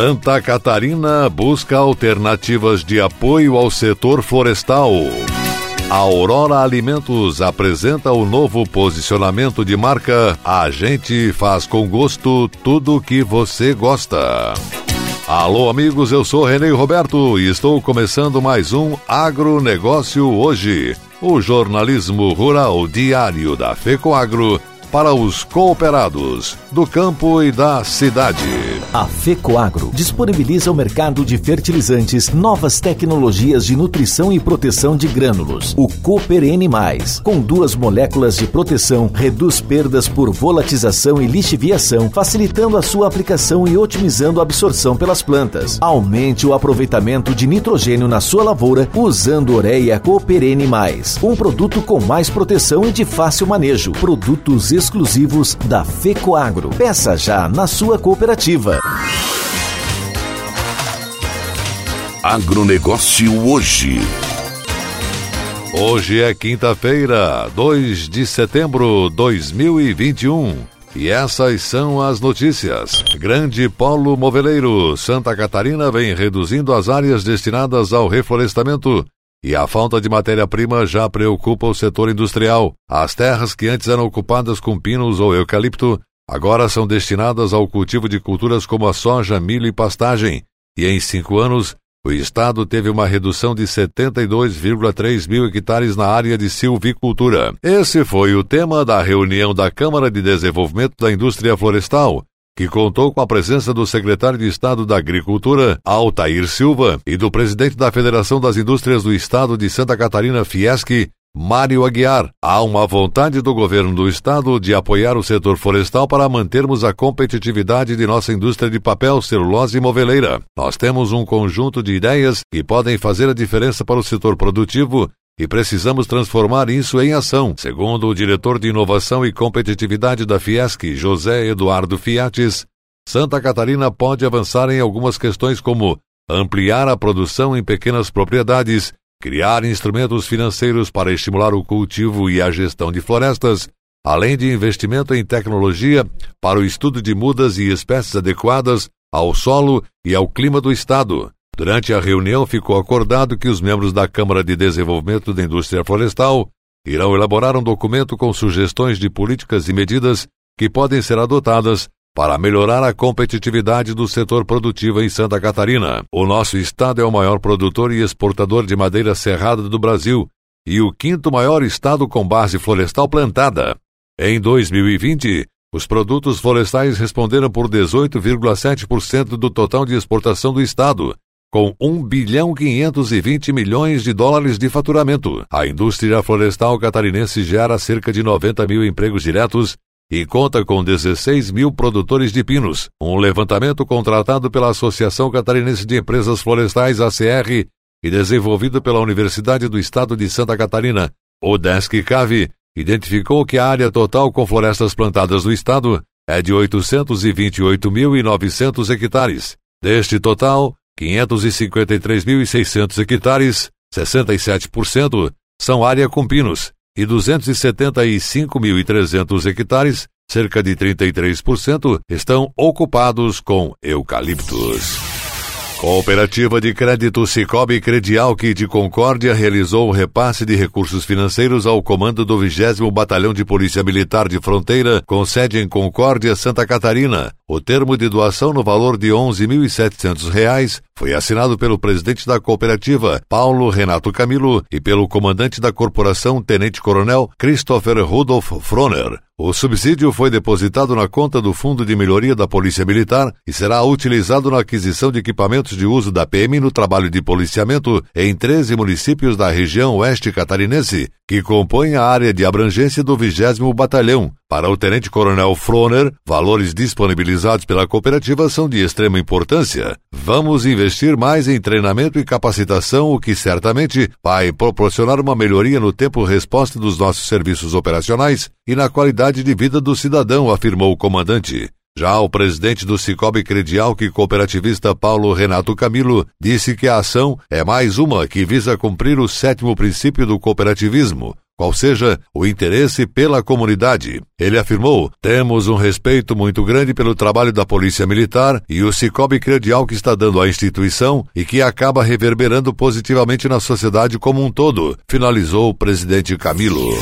Santa Catarina busca alternativas de apoio ao setor florestal. A Aurora Alimentos apresenta o novo posicionamento de marca A gente faz com gosto tudo que você gosta. Alô, amigos, eu sou Renê Roberto e estou começando mais um Agronegócio Hoje, o jornalismo rural diário da FECOAGro para os cooperados do campo e da cidade. A FECOAGRO disponibiliza o mercado de fertilizantes, novas tecnologias de nutrição e proteção de grânulos. O Cooper N+, com duas moléculas de proteção, reduz perdas por volatização e lixiviação, facilitando a sua aplicação e otimizando a absorção pelas plantas. Aumente o aproveitamento de nitrogênio na sua lavoura usando Ureia Cooper N+, um produto com mais proteção e de fácil manejo. Produtos exclusivos da FECOAGRO. Peça já na sua cooperativa. Agronegócio hoje. Hoje é quinta-feira, 2 de setembro de 2021. E essas são as notícias. Grande Polo Moveleiro, Santa Catarina vem reduzindo as áreas destinadas ao reflorestamento e a falta de matéria-prima já preocupa o setor industrial. As terras que antes eram ocupadas com pinos ou eucalipto agora são destinadas ao cultivo de culturas como a soja, milho e pastagem. E em cinco anos, o Estado teve uma redução de 72,3 mil hectares na área de silvicultura. Esse foi o tema da reunião da Câmara de Desenvolvimento da Indústria Florestal, que contou com a presença do secretário de Estado da Agricultura, Altair Silva, e do presidente da Federação das Indústrias do Estado de Santa Catarina, Fiesc, Mário Aguiar. Há uma vontade do governo do estado de apoiar o setor florestal para mantermos a competitividade de nossa indústria de papel, celulose e moveleira. Nós temos um conjunto de ideias que podem fazer a diferença para o setor produtivo e precisamos transformar isso em ação, segundo o diretor de Inovação e Competitividade da Fiesc, José Eduardo Fiates. Santa Catarina pode avançar em algumas questões como ampliar a produção em pequenas propriedades, criar instrumentos financeiros para estimular o cultivo e a gestão de florestas, além de investimento em tecnologia para o estudo de mudas e espécies adequadas ao solo e ao clima do estado. Durante a reunião ficou acordado que os membros da Câmara de Desenvolvimento da Indústria Florestal irão elaborar um documento com sugestões de políticas e medidas que podem ser adotadas para melhorar a competitividade do setor produtivo em Santa Catarina. O nosso estado é o maior produtor e exportador de madeira serrada do Brasil e o quinto maior estado com base florestal plantada. Em 2020, os produtos florestais responderam por 18,7% do total de exportação do estado, com 1 bilhão 520 milhões de dólares de faturamento. A indústria florestal catarinense gera cerca de 90 mil empregos diretos e conta com 16 mil produtores de pinos. Um levantamento contratado pela Associação Catarinense de Empresas Florestais, ACR, e desenvolvido pela Universidade do Estado de Santa Catarina, o Desk Cave, identificou que a área total com florestas plantadas do estado é de 828.900 hectares. Deste total, 553.600 hectares, 67%, são área com pinos, e 275.300 hectares, cerca de 33%, estão ocupados com eucaliptos. Cooperativa de Crédito Cicobi Credial que de Concórdia realizou o repasse de recursos financeiros ao comando do 20 Batalhão de Polícia Militar de Fronteira, com sede em Concórdia, Santa Catarina. O termo de doação no valor de R$ 11.700 foi assinado pelo presidente da cooperativa, Paulo Renato Camilo, e pelo comandante da corporação, Tenente Coronel Christopher Rudolf Froner. O subsídio foi depositado na conta do Fundo de Melhoria da Polícia Militar e será utilizado na aquisição de equipamentos de uso da PM no trabalho de policiamento em 13 municípios da região oeste catarinense, que compõem a área de abrangência do 20 Batalhão. Para o Tenente Coronel Froner, valores disponibilizados pela cooperativa são de extrema importância. Vamos investir mais em treinamento e capacitação, o que certamente vai proporcionar uma melhoria no tempo resposta dos nossos serviços operacionais e na qualidade de vida do cidadão, afirmou o comandante. Já o presidente do Cicobi Credial, que cooperativista Paulo Renato Camilo, disse que a ação é mais uma que visa cumprir o sétimo princípio do cooperativismo, qual seja o interesse pela comunidade. Ele afirmou: temos um respeito muito grande pelo trabalho da Polícia Militar e o Cicobi Credial que está dando à instituição e que acaba reverberando positivamente na sociedade como um todo, finalizou o presidente Camilo.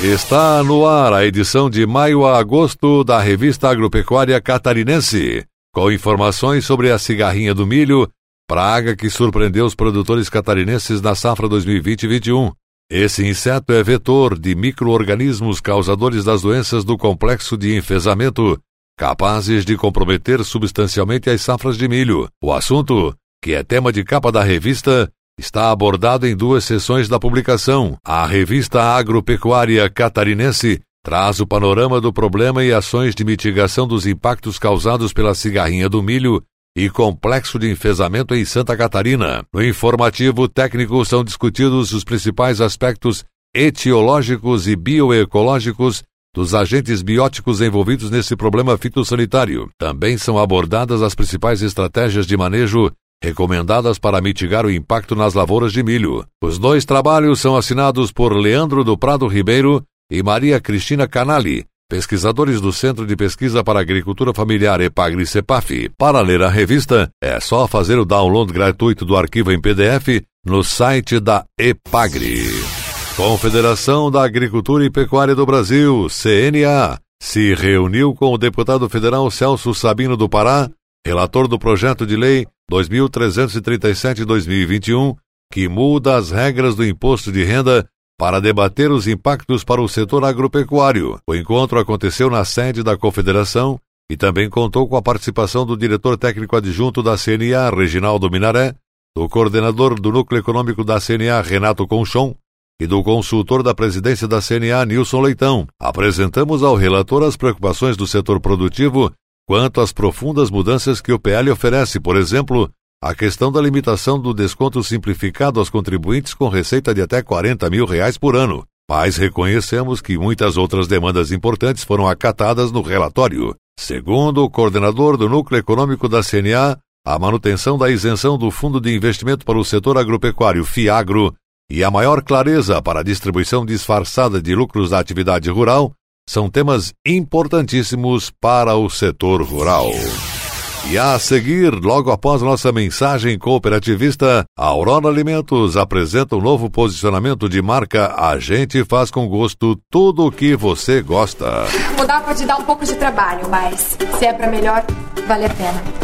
Está no ar a edição de maio a agosto da revista agropecuária catarinense, com informações sobre a cigarrinha do milho, praga que surpreendeu os produtores catarinenses na safra 2020-21. Esse inseto é vetor de microorganismos causadores das doenças do complexo de enfesamento, capazes de comprometer substancialmente as safras de milho. O assunto, que é tema de capa da revista, está abordado em duas sessões da publicação. A revista Agropecuária Catarinense traz o panorama do problema e ações de mitigação dos impactos causados pela cigarrinha do milho e complexo de enfesamento em Santa Catarina. No informativo técnico são discutidos os principais aspectos etiológicos e bioecológicos dos agentes bióticos envolvidos nesse problema fitossanitário. Também são abordadas as principais estratégias de manejo recomendadas para mitigar o impacto nas lavouras de milho. Os dois trabalhos são assinados por Leandro do Prado Ribeiro e Maria Cristina Canali, pesquisadores do Centro de Pesquisa para Agricultura Familiar EPAGRI-CEPAF. Para ler a revista, é só fazer o download gratuito do arquivo em PDF no site da EPAGRI. Confederação da Agricultura e Pecuária do Brasil, CNA, se reuniu com o deputado federal Celso Sabino do Pará, relator do projeto de lei 2337-2021, que muda as regras do imposto de renda para debater os impactos para o setor agropecuário. O encontro aconteceu na sede da Confederação e também contou com a participação do diretor técnico adjunto da CNA, Reginaldo Minaré, do coordenador do Núcleo Econômico da CNA, Renato Conchon, e do consultor da presidência da CNA, Nilson Leitão. Apresentamos ao relator as preocupações do setor produtivo quanto às profundas mudanças que o PL oferece, por exemplo, a questão da limitação do desconto simplificado aos contribuintes com receita de até 40 mil reais por ano. Mas reconhecemos que muitas outras demandas importantes foram acatadas no relatório. Segundo o coordenador do Núcleo Econômico da CNA, a manutenção da isenção do Fundo de Investimento para o Setor Agropecuário FIAGRO e a maior clareza para a distribuição disfarçada de lucros da atividade rural são temas importantíssimos para o setor rural. E a seguir, logo após nossa mensagem cooperativista, a Aurora Alimentos apresenta um novo posicionamento de marca A gente faz com gosto tudo o que você gosta. Mudar pode dar um pouco de trabalho, mas se é para melhor, vale a pena.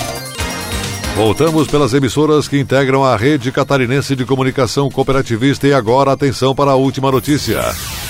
Voltamos pelas emissoras que integram a rede catarinense de comunicação cooperativista e agora atenção para a última notícia.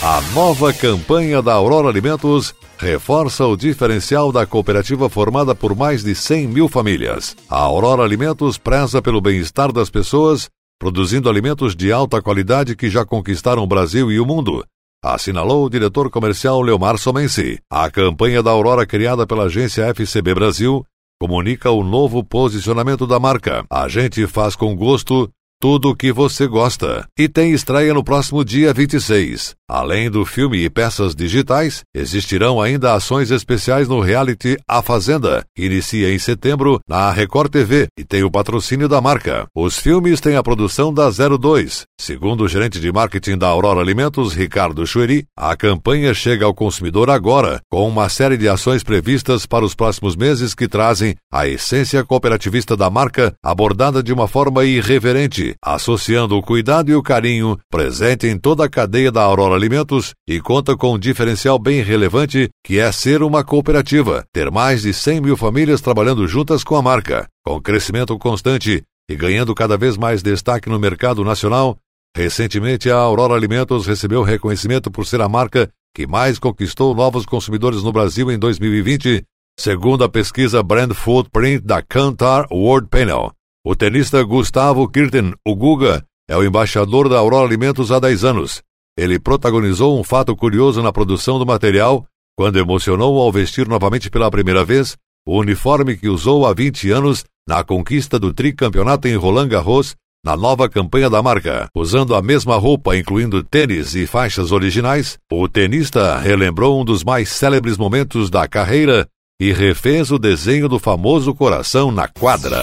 A nova campanha da Aurora Alimentos reforça o diferencial da cooperativa formada por mais de 100 mil famílias. A Aurora Alimentos preza pelo bem-estar das pessoas, produzindo alimentos de alta qualidade que já conquistaram o Brasil e o mundo. Assinalou o diretor comercial Leomar Somensi. A campanha da Aurora, criada pela agência FCB Brasil, comunica o novo posicionamento da marca. A gente faz com gosto tudo o que você gosta. E tem estreia no próximo dia 26. Além do filme e peças digitais, existirão ainda ações especiais no reality A Fazenda, que inicia em setembro na Record TV e tem o patrocínio da marca. Os filmes têm a produção da 02. Segundo o gerente de marketing da Aurora Alimentos, Ricardo Chueri, a campanha chega ao consumidor agora, com uma série de ações previstas para os próximos meses que trazem a essência cooperativista da marca abordada de uma forma irreverente associando o cuidado e o carinho presente em toda a cadeia da Aurora Alimentos e conta com um diferencial bem relevante que é ser uma cooperativa, ter mais de 100 mil famílias trabalhando juntas com a marca. Com crescimento constante e ganhando cada vez mais destaque no mercado nacional, recentemente a Aurora Alimentos recebeu reconhecimento por ser a marca que mais conquistou novos consumidores no Brasil em 2020, segundo a pesquisa Brand Footprint da Kantar World Panel. O tenista Gustavo Kirten, o Guga, é o embaixador da Aurora Alimentos há 10 anos. Ele protagonizou um fato curioso na produção do material quando emocionou ao vestir novamente pela primeira vez o uniforme que usou há 20 anos na conquista do tricampeonato em Roland Garros na nova campanha da marca. Usando a mesma roupa, incluindo tênis e faixas originais, o tenista relembrou um dos mais célebres momentos da carreira e refez o desenho do famoso coração na quadra.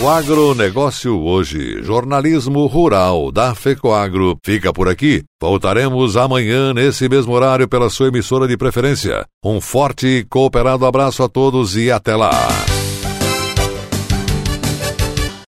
O agronegócio hoje, jornalismo rural da FECOAGRO, fica por aqui. Voltaremos amanhã nesse mesmo horário pela sua emissora de preferência. Um forte e cooperado abraço a todos e até lá.